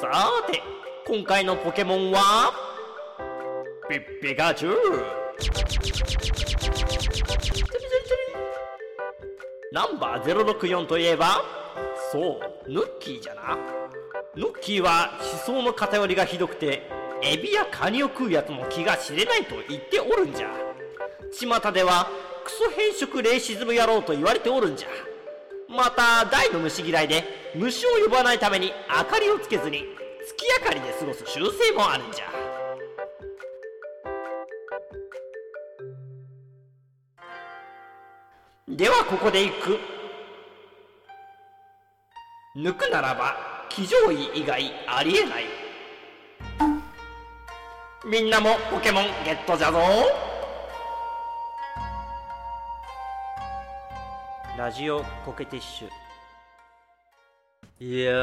さて今回のポケモンは？ピッピカチュウナンバー064といえばそうヌッキーじゃな。ヌッキーは思想の偏りがひどくてエビやカニを食うやつも気が知れないと言っておるんじゃ。巷ではクソ変色レイシズム野郎と言われておるんじゃ。また大の虫嫌いで虫を呼ばないために明かりをつけずに月明かりで過ごす習性もあるんじゃ。ではここでいく。抜くならば騎乗位以外ありえない。みんなもポケモンゲットじゃぞ。ラジオコケティッシュ。いやー、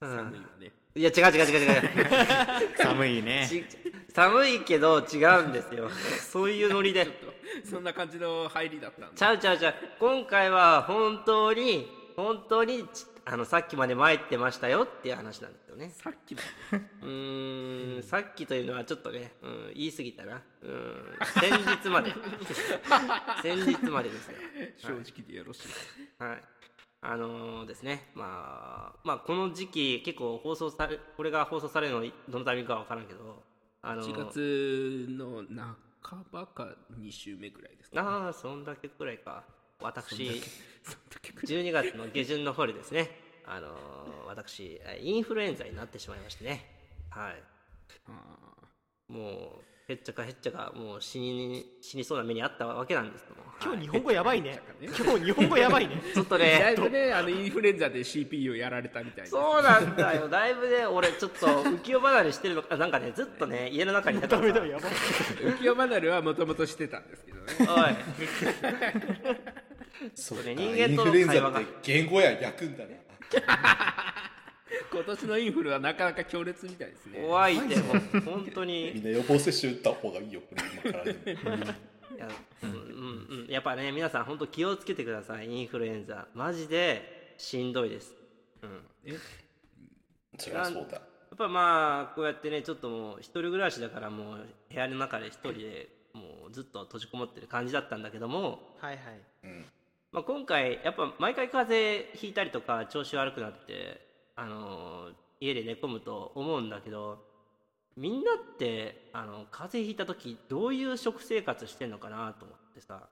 寒いよね。いや違う違う違う違う。寒いね。ち寒いけど違うんですよ。そういうノリで。そんな感じの入りだったんちだ。ゃうちゃうちゃう。今回は本当に本当にちあのさっきまで参ってましたよっていう話なんですよね。さっきの？うーんさっきというのはちょっとね、うん、言い過ぎたな。うん先日まで。先日までですよ。正直でよろしい。はい。あのーですねまあまあこの時期結構放送されこれが放送されるのどのタイミングかわからんけどあのー1月の半ばか2週目ぐらいですか、ね。ああそんだけくらいか私そんだけ12月の下旬の方でですね。あのー私えインフルエンザになってしまいましてね。はい。あもうへっちゃかへっちゃかもう死に死にそうな目にあったわけなんですけども。今日日はい。本語やばいね。今日日本語やばいね。ちょっとーだいねぶね、あのインフルエンザで CPU やられたみたいな。そうなんだよ。だいぶね俺ちょっと浮世離れしてるのかなんかねずっとね家の中にいたかダら 浮世離れはもともとしてたんですけどね。おい そうか。ね人間とのインフルエンザ会話がって言語や焼くんだな。今年のインフルはなかなか強烈みたいですね。怖いでも本当みにんな予防接種打った方がいいよこれ今からでも。いやうんうんうん。やっぱね皆さん本当気をつけてくださいインフルエンザ。マジでしんどいです。え？そりゃそうだ。やっぱまあこうやってねちょっともう一人暮らしだからもう部屋の中で一人でもうずっと閉じこもってる感じだったんだけども、はいはい。うんまあ、今回やっぱ毎回風邪ひいたりとか調子悪くなって、あのー家で寝込むと思うんだけどみんなってあの風邪ひいた時どういう食生活してんのかなと思ってさ、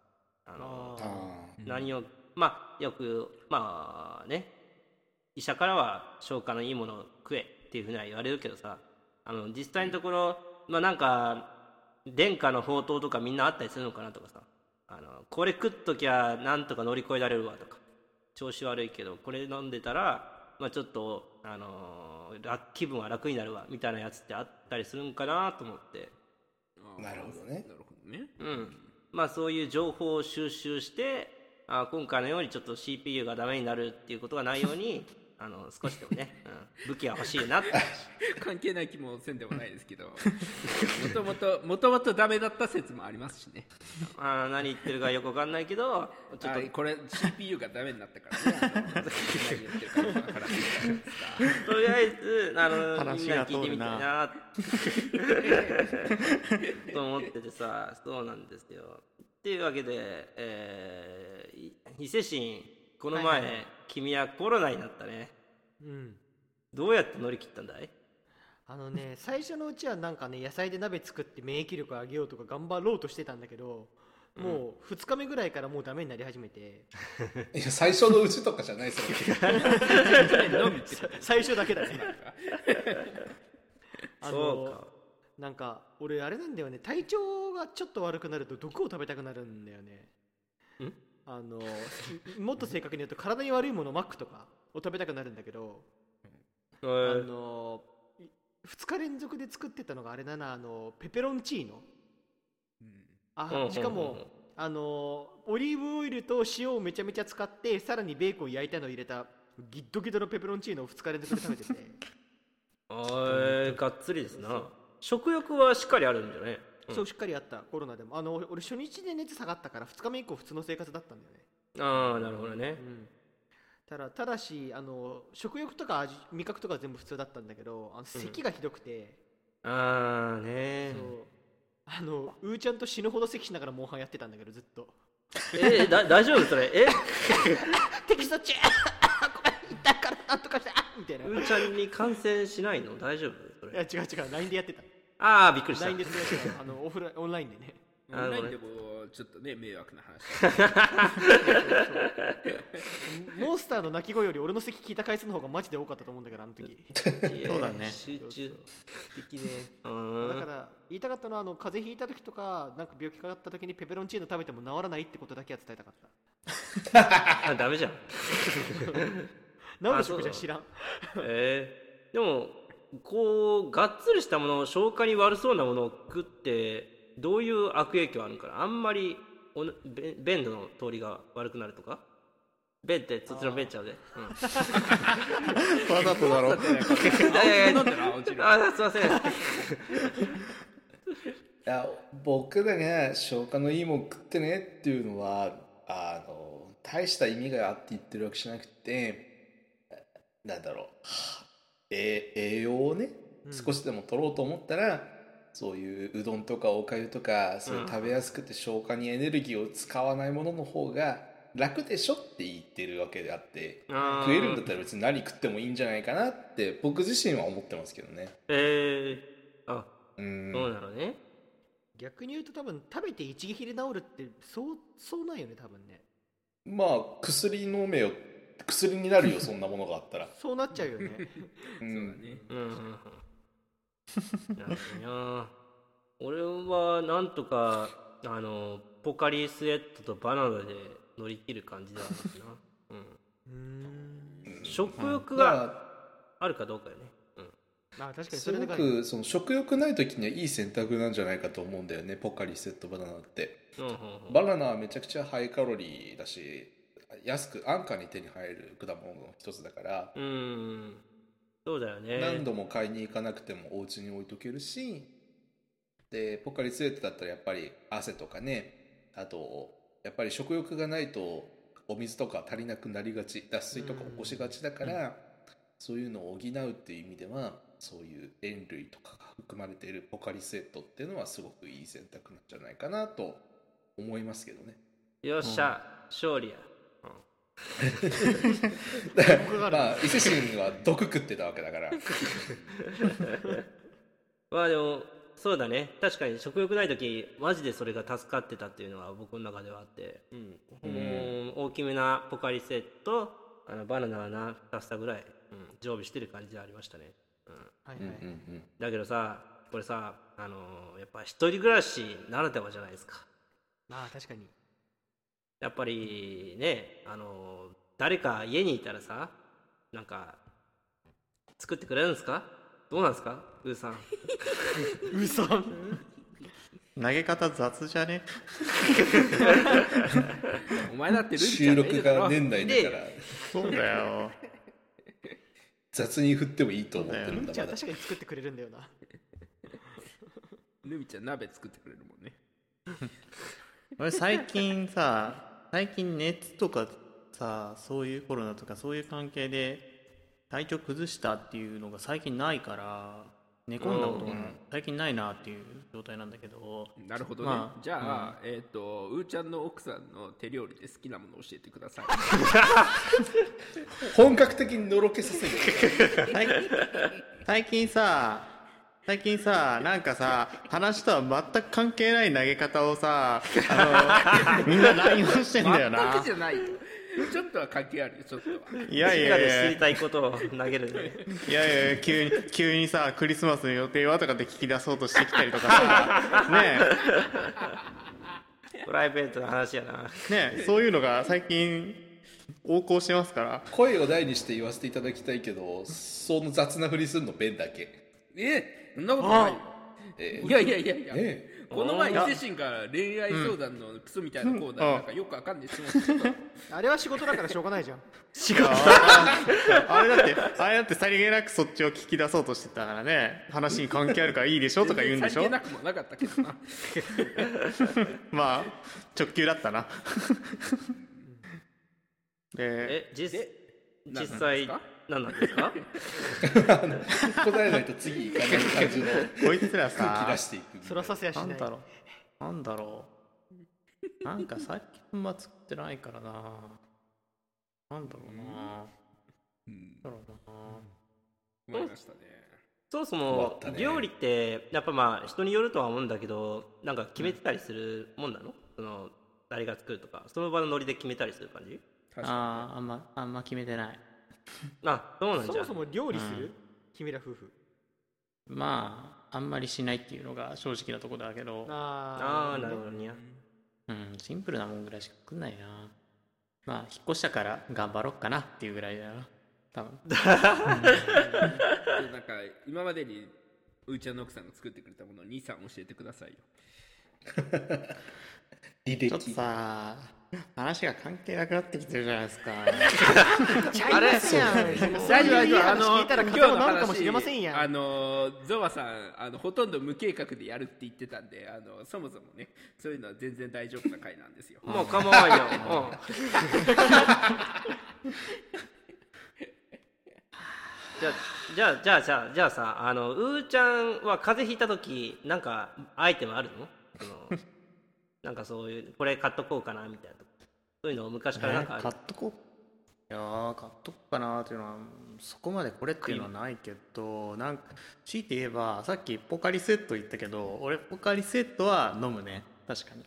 あの何をまあよくまあね医者からは消化のいいものを食えっていうふうには言われるけどさあの実際のところまあなんか殿下の宝刀とかみんなあったりするのかなとかさあのこれ食っときゃなんとか乗り越えられるわとか。調子悪いけどこれ飲んでたらまあちょっとあのー楽気分は楽になるわみたいなやつってあったりするんかなと思って。なるほどね。なるほどね。うん、まあそういう情報を収集してあ今回のようにちょっと CPU がダメになるっていうことがないようにあの少しでもね、うん、武器が欲しいなって。関係ない気もせんでもないですけど、もともと、もともとダメだった説もありますしね。あ何言ってるかよくわかんないけどちょっとあこれ CPU がダメになったからね。とりあえずあのみ話んな聞いてみたいなと思っててさそうなんですよ。っていうわけで、えー、い伊勢神この前、はいはい君はコロナになったね。うん。どうやって乗り切ったんだい？あのね 最初のうちはなんかね野菜で鍋作って免疫力上げようとか頑張ろうとしてたんだけどもう2日目ぐらいからもうダメになり始めて。いや最初のうちとかじゃないそれ。のみってこと最初だけだね。あそのうか。なんか俺あれなんだよね。体調がちょっと悪くなると毒を食べたくなるんだよね。ん？あのもっと正確に言うと体に悪いものマックとかを食べたくなるんだけどえあーの2日連続で作ってたのがあれだなあのペペロンチーノ。うん。あしかもあのオリーブオイルと塩をめちゃめちゃ使ってさらにベーコン焼いたのを入れたギッドギドのペペロンチーノを2日連続で食べてて。あーがっつりですな。食欲はしっかりあるんじゃね？うんそうしっかりあったコロナでも。あの俺初日で熱下がったから2日目以降普通の生活だったんだよね、ああなるほどね。うん、ただただしあの食欲とか味味覚とかは全部普通だったんだけどあの咳がひどくて、ああね。そう。あのうーちゃんと死ぬほど咳しながらモンハンやってたんだけどずっと。えだ大丈夫？それ。え？敵そっち。ごめん。痛いからなんとかして。あみたいな。うーちゃんに感染しないの？大丈夫？そいやれ違う違う。LINE でやってたああびっくりした。LINE でてたあのオフラインオンラインでね。オンラインでもちょっとね迷惑な話。モンスターの鳴き声より俺の咳聞いた回数の方がマジで多かったと思うんだけどあの時。そうだね。集中的ね。うだから言いたかったのはあの風邪ひいた時とかなんか病気かかった時にペペロンチーノ食べても治らないってことだけは伝えたかった。あ ダメじゃん。治る食じゃ知らん。えー、でもこうがっつりしたもの消化に悪そうなものを食ってどういう悪影響あるのかな？あんまりお便の通りが悪くなるとか？便ってそっちの便ちゃうで、うん、わざとだろ。あすいません。いや僕らが消化のいいもん食ってねっていうのはあの大した意味があって言ってるわけじゃなくてなんだろうえ栄養をね少しでも取ろうと思ったら、そういううどんとかおかゆとかそういう食べやすくて消化にエネルギーを使わないものの方が楽でしょって言ってるわけであってあ食えるんだったら別に何食ってもいいんじゃないかなって僕自身は思ってますけどねえー、あうんそうなのね逆に言うと多分食べて一撃で治るってそうそうなんよね多分ねまあ薬飲めよ薬になるよそんなものがあったら、そうなっちゃうよね。うそん、うだね。うん。俺はなん。とかあのポカリスエットとバナナで乗り切る感じだな、うん、うーん。食欲があるかどうかよね、うん、あ確かにらすごそれでかいくその食欲ない時にはいい選択なん。じゃないかと思うん。だよねポカリスエットバナナってうん。うん。うん。バナナはめちゃくちゃハイカロリーだし安く安価に手に入る果物の一つだから、うーんそうだよね。何度も買いに行かなくてもお家に置いとけるしでポカリスエットだったらやっぱり汗とかねあとやっぱり食欲がないとお水とか足りなくなりがち脱水とか起こしがちだから、そういうのを補うっていう意味ではそういう塩類とかが含まれているポカリスエットっていうのはすごくいい選択なんじゃないかなと思いますけどね。よっしゃ、勝利や、まあ伊勢神は毒食ってたわけだから。まあでもそうだね。確かに食欲ない時マジでそれが助かってたっていうのは僕の中ではあって、うん。もう大きめなポカリセットあのバナナはな2房ぐらい、うん、常備してる感じでありましたね、うん、はいはい、うんうん。だけどさこれさあのーやっぱ一人暮らしならではじゃないですか。まあ確かにやっぱりねあのー誰か家にいたらさなんか作ってくれるんですか？どうなんですか？ウーさん。うさん？投げ方雑じゃね？お前だってルビちゃ収録が年内だから。そうだよ。雑に振ってもいいと思ってるんだじゃあまだ。確かに作ってくれるんだよな。ルビちゃん鍋作ってくれるもんね。俺最近さ最近熱とかさそういうコロナとかそういう関係で体調崩したっていうのが最近ないから寝込んだことが最近ないなっていう状態なんだけど。なるほどね、まあじゃあ、えっ、とうーちゃんの奥さんの手料理で好きなものを教えてください。本格的にのろけさせる。最最近さ最近さなんかさ話とは全く関係ない投げ方をさあの みんな乱用してんだよ全なくじゃない。よちょっとは関係あるよちょっとは。いやいみんなで知やいりたいことを投げるね。やいやいや急に急にさクリスマスの予定はとかって聞き出そうとしてきたりとかさ。ねプライベートな話やな。えねえそういうのが最近横行してますから。声を大にして言わせていただきたいけどその雑なふりするのベンだけ。えそんなことないよ。えいやいやいやいや、えこの前伊勢神が恋愛相談のクソみたいなコーナーなんかよくわかんない質問してた。あれは仕事だからしょうがないじゃん。あれだってあれだってさりげなくそっちを聞き出そうとしてたからね話に関係あるからいいでしょとか言うんでしょさりげなくもなかったけどなまあ直球だったなでえ実実際何なんですか？答えないと次行かない感じの こいつら空気さ出していくそらさせやしない。なんだろう？なんだろう？なんか最近あんま作ってないからな。なんだろうな。うん。なんだろうな。思いましたね。そもそも料理ってやっぱまあ人によるとは思うんだけどなんか決めてたりするもんなの？その誰が作るとかその場のノリで決めたりする感じ？確かあーあんまあんま決めてない あそうなんじゃ。そもそも料理する、うん。君ら夫婦。まああんまりしないっていうのが正直なところだけど。ああなるほどどね。うんシンプルなもんぐらいしか作んないな。まあ引っ越したから頑張ろっかなっていうぐらいだよな。多分。になんか今までにうーちゃんの奥さんが作ってくれたものを兄さん教えてくださいよ。履ちょっと歴さ 話が関係なくなってきてるじゃないですか。ちゃいますやん。大丈夫大丈夫あの聞いたら風邪も治るかもしれませんやん。あのゾワさんあのほとんど無計画でやるって言ってたんであのそもそもねそういうのは全然大丈夫な回なんですよ。もう構わんよ、うん。じゃあじゃあじゃあじゃあじゃあさあのうーちゃんは風邪ひいた時なんかアイテムあるの？そのなんかそういうこれ買っとこうかなみたいなとかそういうの昔からなんかある。買っとこう。いやー買っとこうかなっていうのはそこまでこれっていうのはないけどなんか強いて言えばさっきポカリセット言ったけど俺ポカリセットは飲むね。確かに。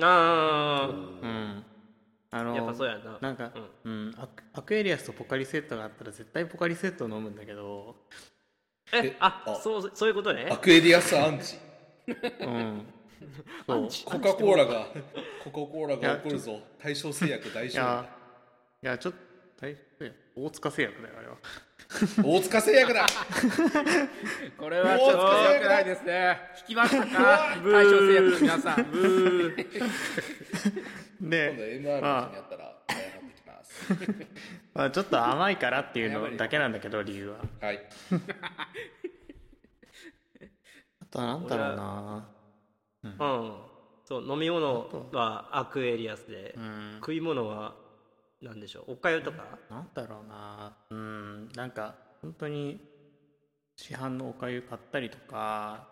あうん。あのあやっぱそうやな。なんか、うん。アクアクエリアスとポカリセットがあったら絶対ポカリセットを飲むんだけど。ええああそうそういうことね。アクエリアスアンチ。うん コカ・コーラがコカ・コーラが怒るぞ。対象製薬大丈いやいやちょっと大大塚製薬だよあれは。夫 大塚製薬だ。これはちょっと良くないですね。聞きましたか？対象製薬の皆さん。今度で MR のま時にやったら謝ってきます。まあちょっと甘いからっていうのだけなんだけど理由は。はい。あとはなんだろうなうん。そう飲み物はアクエリアスで、うん。食い物は何でしょう？おかゆとか？なんだろうな。うん。なんか本当に市販のおかゆ買ったりとか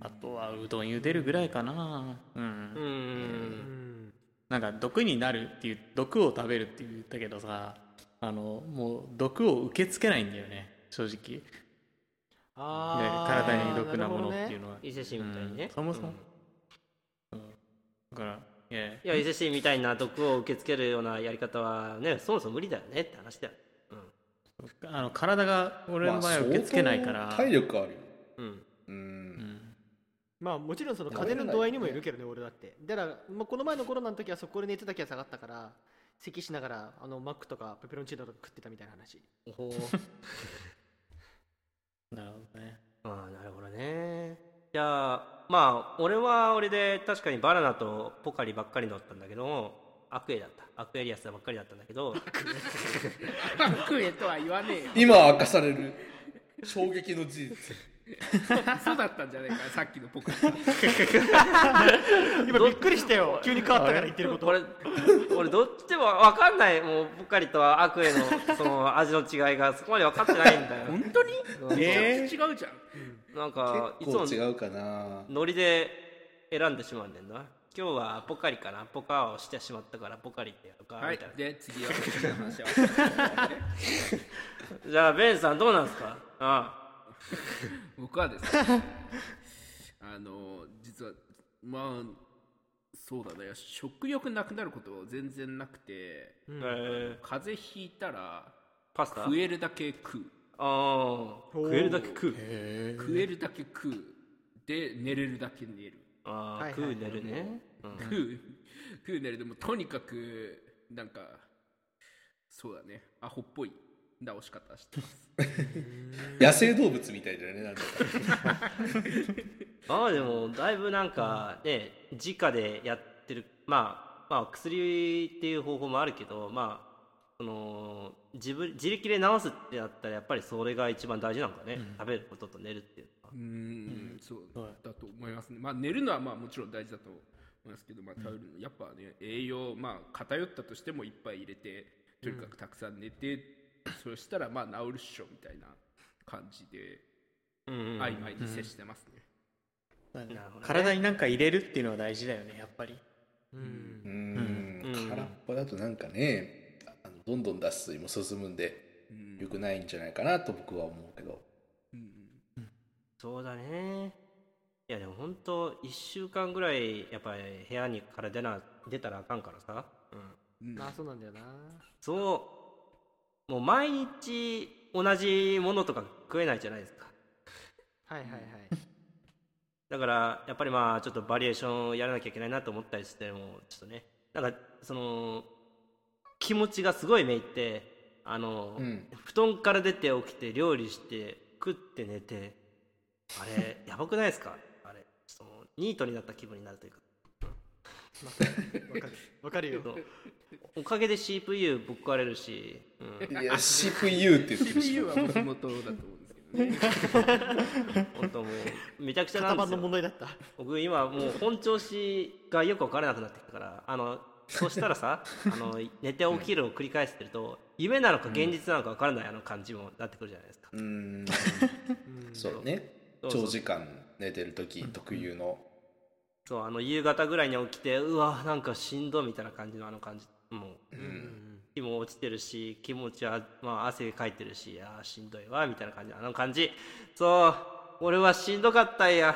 あとはうどん茹でるぐらいかな。うん、うん。うん。なんか毒になるっていう毒を食べるって言ったけどさあのもう毒を受け付けないんだよね正直体に毒なものっていうるのは、伊勢神みたいにね、うんそもそもうん。だからいや。いや伊勢神みたいな毒を受け付けるようなやり方はねそもそも無理だよねって話だよ。あの体が俺の場合は受け付けないから、まあ体力あるよ。うん、ううん。んまあもちろんその風邪の度合いにもよるけどね俺だって。だから、まあ、この前のコロナの時はそこで熱だけは下がったから咳しながらあのマックとかペペロンチーノとか食ってたみたいな話。おほなるほどね。ああなるほどね。じゃあまあ俺は俺で確かにバナナとポカリばっかり乗ったんだけどもアクエだった。アクエリアスばっかりだったんだけど。食えとは言わねえよ。今明かされる衝撃の事実そうだったんじゃないかさっきのポカリ今びっくりしたよ。急に変わったから言ってること。俺俺どっちでも分かんない。もうポカリとアクエのその味の違いがそこまで分かってないんだよ。本当に？うん。めちゃくちゃ違うじゃんなんかいつも結構違うかな。ノリで選んでしまうんだよな。今日はポカリかな。ポカをしてしまったからポカリってやるか、はい。みたいな。で次は。じゃあベンさんどうなんですか？あ 僕はですね あの実はまあそうだね。食欲なくなること全然なくてあ、えー。風邪ひいたらパスタ？食えるだけ食う。ああ食えるだけ食う。へ食えるだけ食う。で寝れるだけ寝る。ああ、はいはいはい。食う寝るね、うん。食う食う寝る。でもとにかくなんかそうだね。アホっぽい直し方してます。野生動物みたいだよねなんか。あ あでもだいぶなんかね直でやってるまあまあ薬っていう方法もあるけどまあその自分自力で治すってやったらやっぱりそれが一番大事なんかね、食べることと寝るっていうのは。うーんそうはいだと思いますね。まあ寝るのはまあもちろん大事だと思いますけどまあ食べるの。やっぱね栄養まあ偏ったとしてもいっぱい入れてとにかくたくさん寝て、そしたらまあ治るっしょみたいな感じでうんうん。曖昧に接してますね、なん。かなるほどね。体になんか入れるっていうのは大事だよねやっぱり。うん。うん。ん。空っぽだとなんかねあのどんどん脱水も進むんでうん。良くないんじゃないかなと僕は思うけど。うんそうだね。いやでも本当1週間ぐらいやっぱり部屋にから出な出たらあかんからさ、うん、うん。まあそうなんだよな。そうもう毎日同じものとか食えないじゃないですか。はいはいはい。だからやっぱりまあちょっとバリエーションをやらなきゃいけないなと思ったりしてもちょっとねなんかその気持ちがすごいめいってあの、うん。布団から出て起きて料理して食って寝てあれやばくないですか？あれそのニートになった気分になるというかわかる。わかるよ。おかげで CPU ぶっ壊れるし、うん、いや CPU って言ってるし。CPU はもともとだと思うんですけどね。本当もうめちゃくちゃなんですよ。問題だった。僕今もう本調子がよく分からなくなってきたからあのそしたらさ あの寝て起きるを繰り返してると夢なのか現実なのか分からないあの感じもなってくるじゃないですか、うーん。うん。そうね。そうそう。長時間寝てる時特有のそうあの夕方ぐらいに起きてうわなんかしんどみたいな感じのあの感じ。もうううん。ん気も落ちてるし気持ちは、まあ、汗かいてるしあーしんどいわみたいな感じあの感じ。そう俺はしんどかったんや。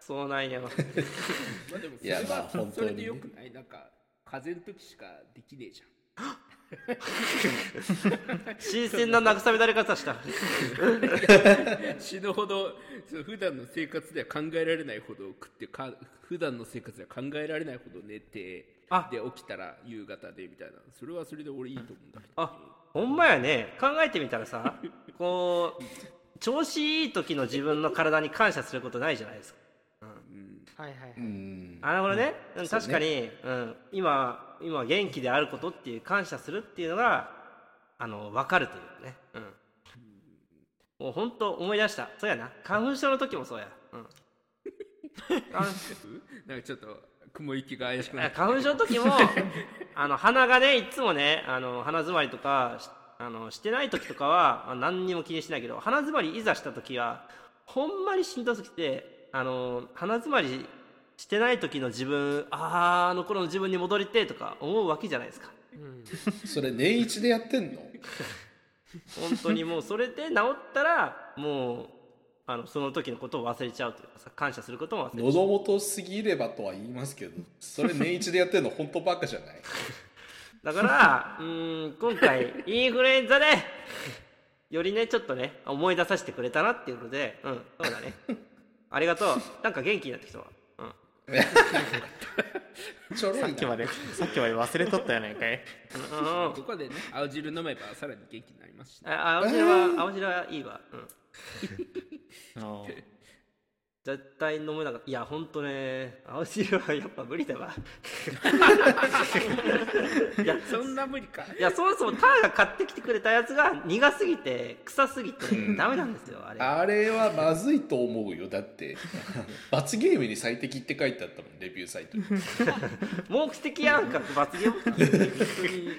そうなんや まあでもそいやまあれは本当にね。それでよくない？なんか風邪の時しかできねえじゃん新鮮な慰められ方した。死ぬほど普段の生活では考えられないほど食ってか普段の生活では考えられないほど寝てあ。で起きたら夕方でみたいな。それはそれで俺いいと思うんだけど、あほんまやね。考えてみたらさこう調子いい時の自分の体に感謝することないじゃないですかはいはいはういん。あなるほどね、うん。確かに、うん、今今元気であることっていう感謝するっていうのがあの分かるというね、うん、もう本当思い出した。そうやな。花粉症の時もそうや、うん、花 なんかちょっと雲行きが怪しくなって花粉症の時も あの鼻がねいつもねあの鼻づまりとかしあのしてない時とかは、まあ、何にも気にしないけど鼻づまりいざした時はほんまにしんどすぎてあの鼻づまりしてない時の自分あーあの頃の自分に戻りてえとか思うわけじゃないですか。うん。それ年一でやってんの？本当にもうそれで治ったらもうあのその時のことを忘れちゃうというかさ感謝することも忘れちゃう。喉元すぎればとは言いますけどそれ年一でやってんの本当バカじゃない？だから、うーん、今回、インフルエンザで、よりね、ちょっとね、思い出させてくれたなっていうことで、うん、そうだね。ありがとう。なんか元気になってきたわ。うん。ちょろいなさっきまでさっきまで忘れとったやないかいここでね青汁飲めばさらに元気になりますし、ね、あ青汁は、青汁はいいわ。うん。絶対飲めなかった。いや、ほんとね、青汁はやっぱ無理だわ。いや、そんな無理か。いや、そもそもターが買ってきてくれたやつが苦すぎて、臭すぎて、ダメなんですよ、あれ。あれはまずいと思うよだって。罰ゲームに最適って書いてあったもんレビューサイトに。目的やんか、罰ゲームか。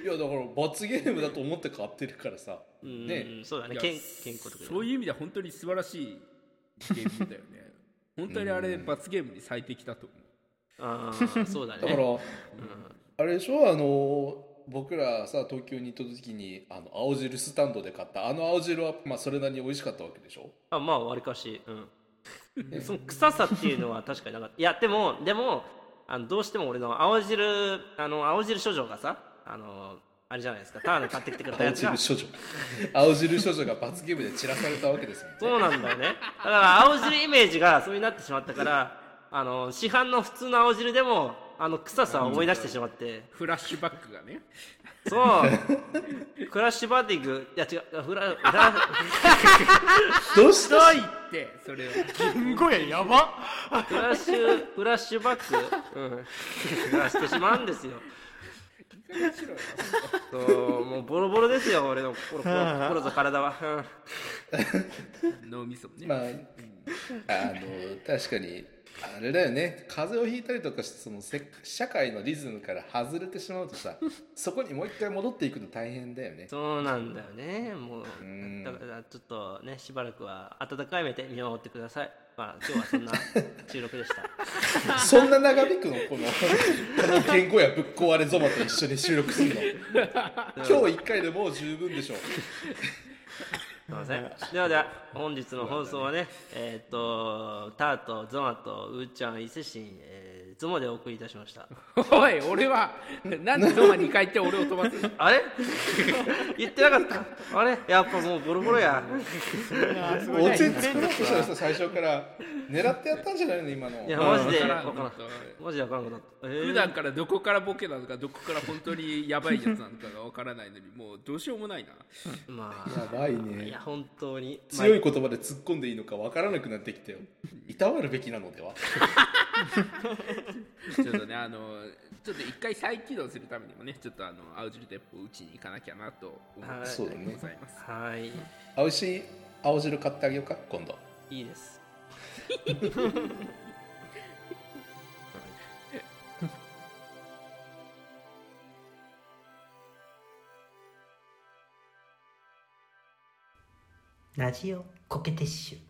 いやだから罰ゲームだと思って買ってるからさ。うんね。そうだね、健康とかそういう意味では本当に素晴らしいゲームだよね本当にあれ罰ゲームに最適だと思う。ああそうだね。だから、あれでしょ？あの僕らさ東京に行った時にあの青汁スタンドで買った。あの青汁は、まあ、それなりに美味しかったわけでしょ？あまあわりかしうん。その臭さっていうのは確かになかったいやでもでもあのどうしても俺の青汁あの青汁処女がさあのあれじゃないですか。ターンで買ってきてくれたや青つが。汁処女。青汁処女が罰ゲームで散らされたわけですもんね。そうなんだよね。だから青汁イメージがそうになってしまったからあの市販の普通の青汁でもあの臭さを思い出してしまって。フラッシュバックがね。そう。クラッシュバディング。いや違う。フラフラ どうした？ないって。それすんごいやば。フラッシュフラッシュバック、うん、が してしまうんですよそうもうボロボロですよ俺の心心心と体は、うん脳みそもね、まあ、あの確かにあれだよね。風邪をひいたりとかしてそのせ社会のリズムから外れてしまうとさそこにもう一回戻っていくの大変だよね。そうなんだよねもう。うん。だからちょっとねしばらくは温かい目で見守ってくださいまあ今日はそんな収録でした。そんな長引くの？このこの言語やぶっ壊れゾマと一緒に収録するの。今日一回でもう十分でしょすいません。ではでは本日の放送はねえっ、とタートゾマとうーちゃん伊勢神、えー、ゾマでお送りいたしました？おい俺はなんでゾマ2回言って俺を飛ばすの？あれ？言ってなかった？あれ？やっぱもうボロボロや。落ち着くなとしたらさ最初から。狙ってやったんじゃないの？今の。いやマジでわからん。マジでわからんくなった、えー。普段からどこからボケなのか？どこから本当にやばいやつなのかがわからないのにもうどうしようもないな。まやばいあいねや本当に。強い言葉で突っ込んでいいのかわからなくなってきたよ。いたわるべきなのでは？ちょっとねあのちょっと一回再起動するためにもねちょっとあの青汁鉄砲を打ちに行かなきゃなと思ってはい。そうだねございます。はい。青し青汁買ってあげようか今度。いいです。ラジオコケティッシュ